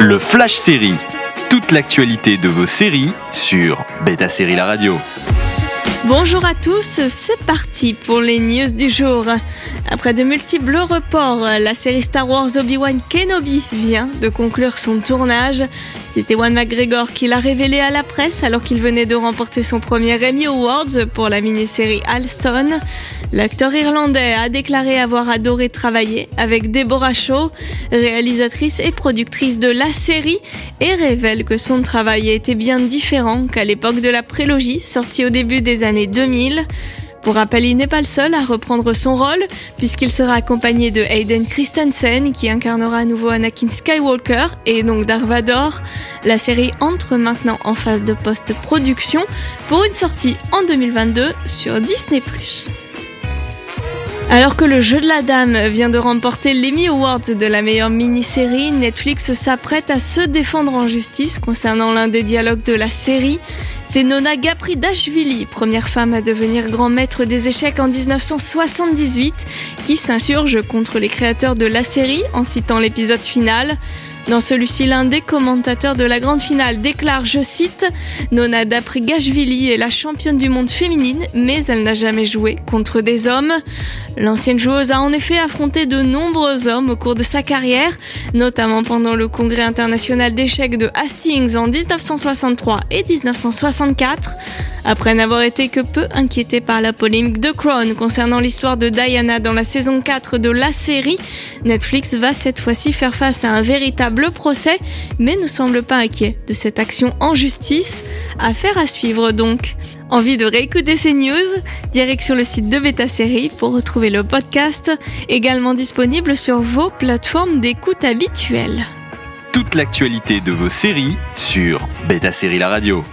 Le Flash Série. Toute l'actualité de vos séries sur Beta Série La Radio. Bonjour à tous, c'est parti pour les news du jour. Après de multiples reports, la série Star Wars Obi-Wan Kenobi vient de conclure son tournage. C'est Ewan McGregor qui l'a révélé à la presse alors qu'il venait de remporter son premier Emmy Awards pour la mini-série Alston. L'acteur irlandais a déclaré avoir adoré travailler avec Deborah Shaw, réalisatrice et productrice de la série, et révèle que son travail a été bien différent qu'à l'époque de la prélogie sortie au début des années 2000. Pour rappel, il n'est pas le seul à reprendre son rôle, puisqu'il sera accompagné de Hayden Christensen, qui incarnera à nouveau Anakin Skywalker et donc Darth Vader. La série entre maintenant en phase de post-production pour une sortie en 2022 sur Disney+. Alors que le jeu de la dame vient de remporter l'Emmy Awards de la meilleure mini-série, Netflix s'apprête à se défendre en justice concernant l'un des dialogues de la série. C'est Nona Gapridashvili, première femme à devenir grand maître des échecs en 1978, qui s'insurge contre les créateurs de la série en citant l'épisode final. Dans celui-ci, l'un des commentateurs de la grande finale déclare, je cite, Nona Daprigashvili est la championne du monde féminine, mais elle n'a jamais joué contre des hommes. L'ancienne joueuse a en effet affronté de nombreux hommes au cours de sa carrière, notamment pendant le congrès international d'échecs de Hastings en 1963 et 1964. Après n'avoir été que peu inquiétée par la polémique de Crown concernant l'histoire de Diana dans la saison 4 de la série, Netflix va cette fois-ci faire face à un véritable le procès, mais ne semble pas inquiet de cette action en justice. Affaire à suivre donc. Envie de réécouter ces news? Direction le site de Beta Série pour retrouver le podcast, également disponible sur vos plateformes d'écoute habituelles. Toute l'actualité de vos séries sur Beta Série La Radio.